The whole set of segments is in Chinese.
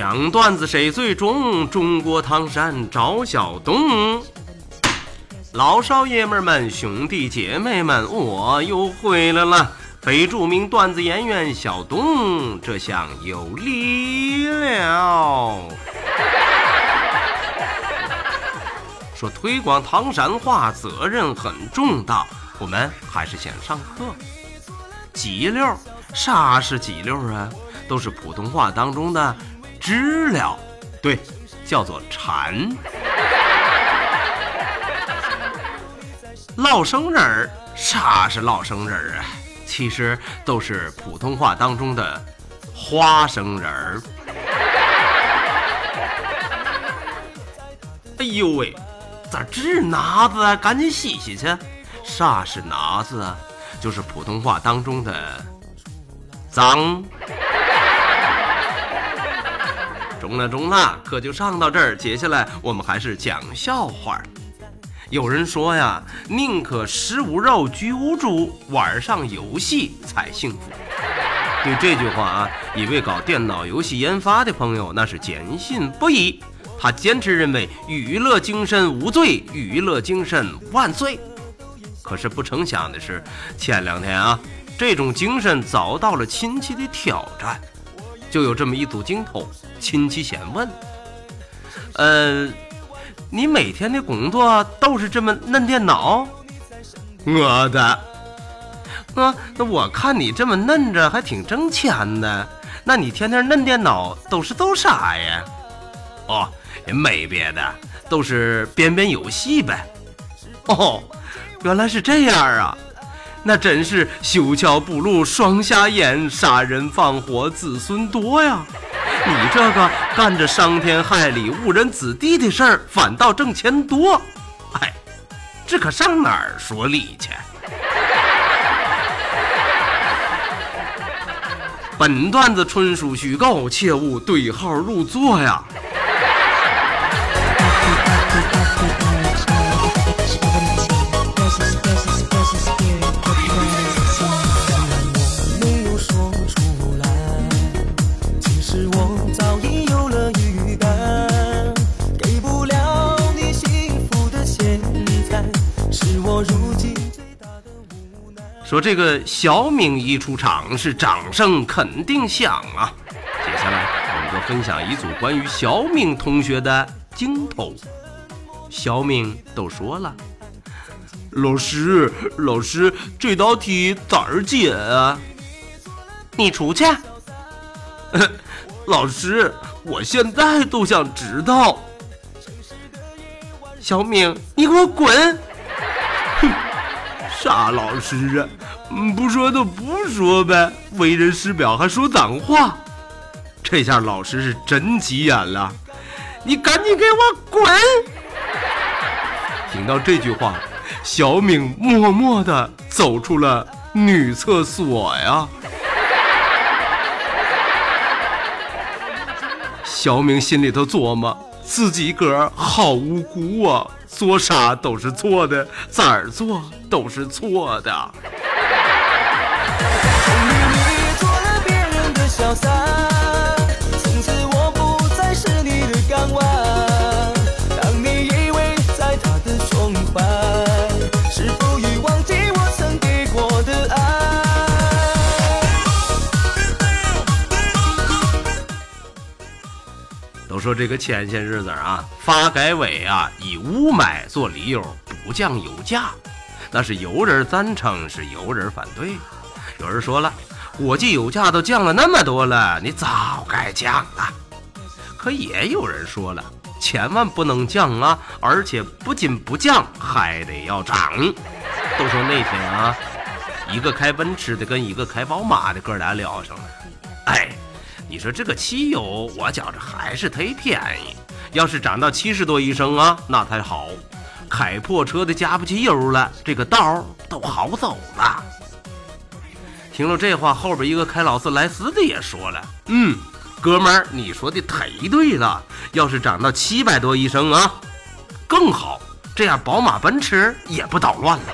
讲段子谁最重？中国唐山赵小东，老少爷们们、兄弟姐妹们，我又回来了。非著名段子演员小东，这下有力了。说推广唐山话责任很重大，我们还是先上课。鸡溜，啥是鸡溜啊？都是普通话当中的。知了，对，叫做蝉。老生人儿，啥是老生人儿啊？其实都是普通话当中的花生仁儿。哎呦喂，咋治拿子啊？赶紧洗洗去。啥是拿子啊？就是普通话当中的脏。中了中了，课就上到这儿。接下来我们还是讲笑话。有人说呀，宁可食无肉，居无主，玩上游戏才幸福。对这句话啊，一位搞电脑游戏研发的朋友那是坚信不疑。他坚持认为，娱乐精神无罪，娱乐精神万岁。可是不成想的是，前两天啊，这种精神遭到了亲戚的挑战。就有这么一组镜头，亲戚先问：“呃，你每天的工作都是这么嫩电脑？”我的，啊，那我看你这么嫩着，还挺挣钱的。那你天天嫩电脑都是做啥呀？哦，也没别的，都是编编游戏呗。哦，原来是这样啊。那真是修桥补路双瞎眼，杀人放火子孙多呀！你这个干着伤天害理、误人子弟的事儿，反倒挣钱多，哎，这可上哪儿说理去？本段子纯属虚构，切勿对号入座呀！说这个小敏一出场是掌声肯定响啊！接下来我们就分享一组关于小敏同学的镜头。小敏都说了：“老师，老师，这道题咋儿解啊？”你出去。老师，我现在都想知道。小敏，你给我滚！哼，傻老师啊！不说就不说呗，为人师表还说脏话，这下老师是真急眼了。你赶紧给我滚！听到这句话，小敏默默地走出了女厕所呀。小敏心里头琢磨，自己个儿好无辜啊，做啥都是错的，咋儿做都是错的。都说这个前些日子啊，发改委啊以雾霾做理由不降油价，那是有人赞成，是有人反对。有人说了。国际油价都降了那么多了，你早该降了。可也有人说了，千万不能降啊！而且不仅不降，还得要涨。都说那天啊，一个开奔驰的跟一个开宝马的哥俩聊上了。哎，你说这个汽油，我觉着还是忒便宜。要是涨到七十多一升啊，那才好。开破车的加不起油了，这个道都好走了。听了这话，后边一个开劳斯莱斯的也说了：“嗯，哥们儿，你说的忒对了。要是涨到七百多一升啊，更好。这样宝马、奔驰也不捣乱了。”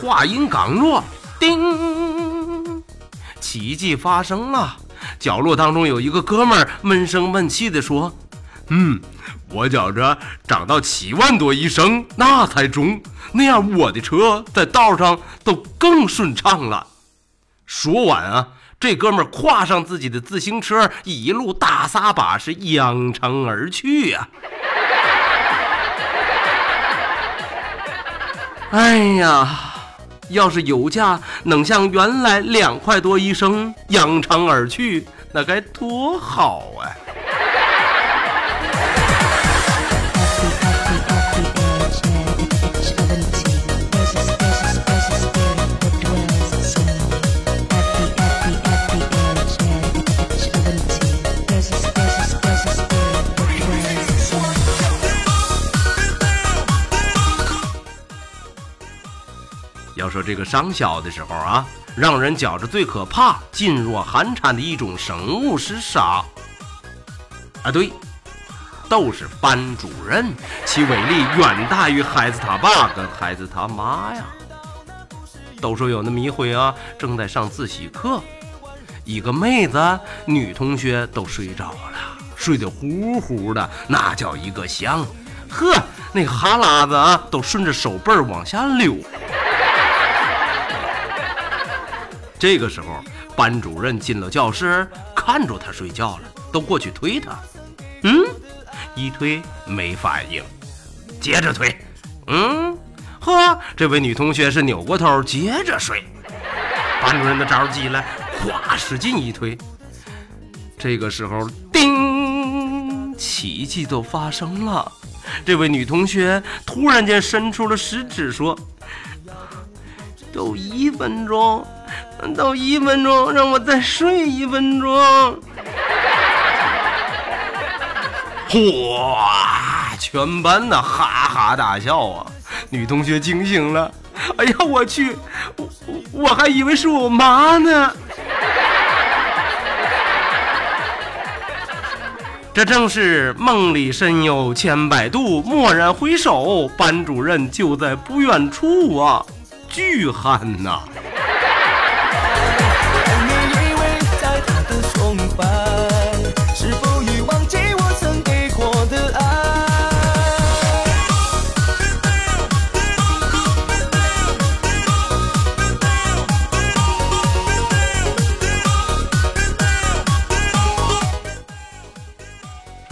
话音刚落，叮，奇迹发生了。角落当中有一个哥们儿闷声闷气地说：“嗯，我觉着涨到七万多一升那才中，那样我的车在道上都更顺畅了。”说完啊，这哥们儿跨上自己的自行车，一路大撒把是扬长而去呀。哎呀！要是油价能像原来两块多一升扬长而去，那该多好啊这个上小的时候啊，让人觉着最可怕、噤若寒蝉的一种生物是啥？啊，对，都是班主任，其威力远大于孩子他爸跟孩子他妈呀。都说有那么一回啊，正在上自习课，一个妹子女同学都睡着了，睡得呼呼的，那叫一个香，呵，那哈喇子啊都顺着手背往下流。这个时候，班主任进了教室，看着他睡觉了，都过去推他。嗯，一推没反应，接着推。嗯，呵，这位女同学是扭过头接着睡。班主任的着急了，咵使劲一推。这个时候，叮，奇迹都发生了。这位女同学突然间伸出了食指，说：“都一分钟。”到一分钟，让我再睡一分钟。哗！全班的哈哈大笑啊！女同学惊醒了，哎呀，我去，我我还以为是我妈呢。这正是梦里神游千百度，蓦然回首，班主任就在不远处啊！巨憨呐！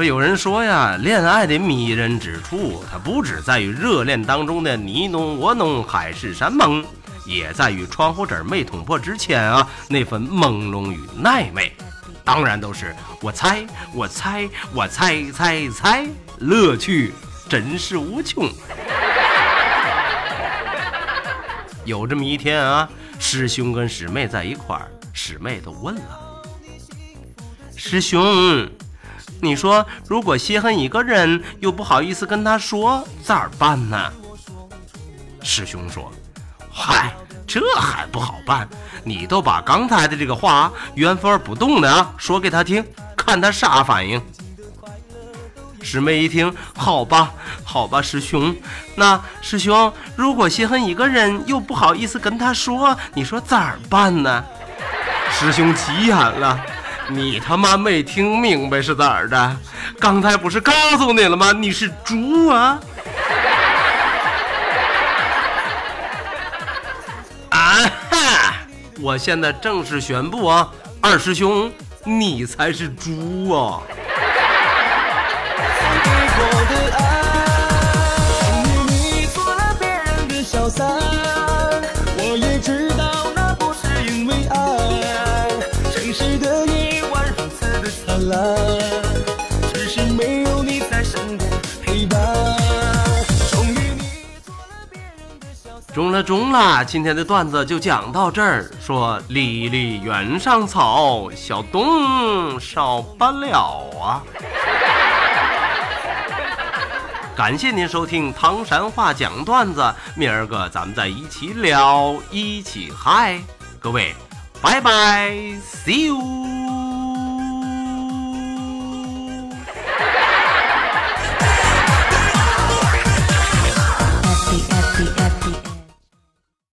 有人说呀，恋爱的迷人之处，它不只在于热恋当中的你侬我侬、海誓山盟，也在于窗户纸没捅破之前啊那份朦胧与暧昧。当然都是我猜，我猜，我猜猜猜，乐趣真是无穷。有这么一天啊，师兄跟师妹在一块儿，师妹都问了，师兄。你说，如果稀罕一个人，又不好意思跟他说，咋办呢？师兄说：“嗨，这还不好办，你都把刚才的这个话原封不动的说给他听，看他啥反应。”师妹一听，好吧，好吧，师兄，那师兄如果稀罕一个人，又不好意思跟他说，你说咋办呢？师兄急眼了。你他妈没听明白是咋的？刚才不是告诉你了吗？你是猪啊！啊哈！我现在正式宣布啊，二师兄，你才是猪啊！我的爱，你做了别人的。只是没有你在身边陪伴终于你做了别人的小中了中了今天的段子就讲到这儿说离离原上草小东少不了啊。感谢您收听唐山话讲段子明儿个咱们再一起聊一起嗨。各位拜拜 see you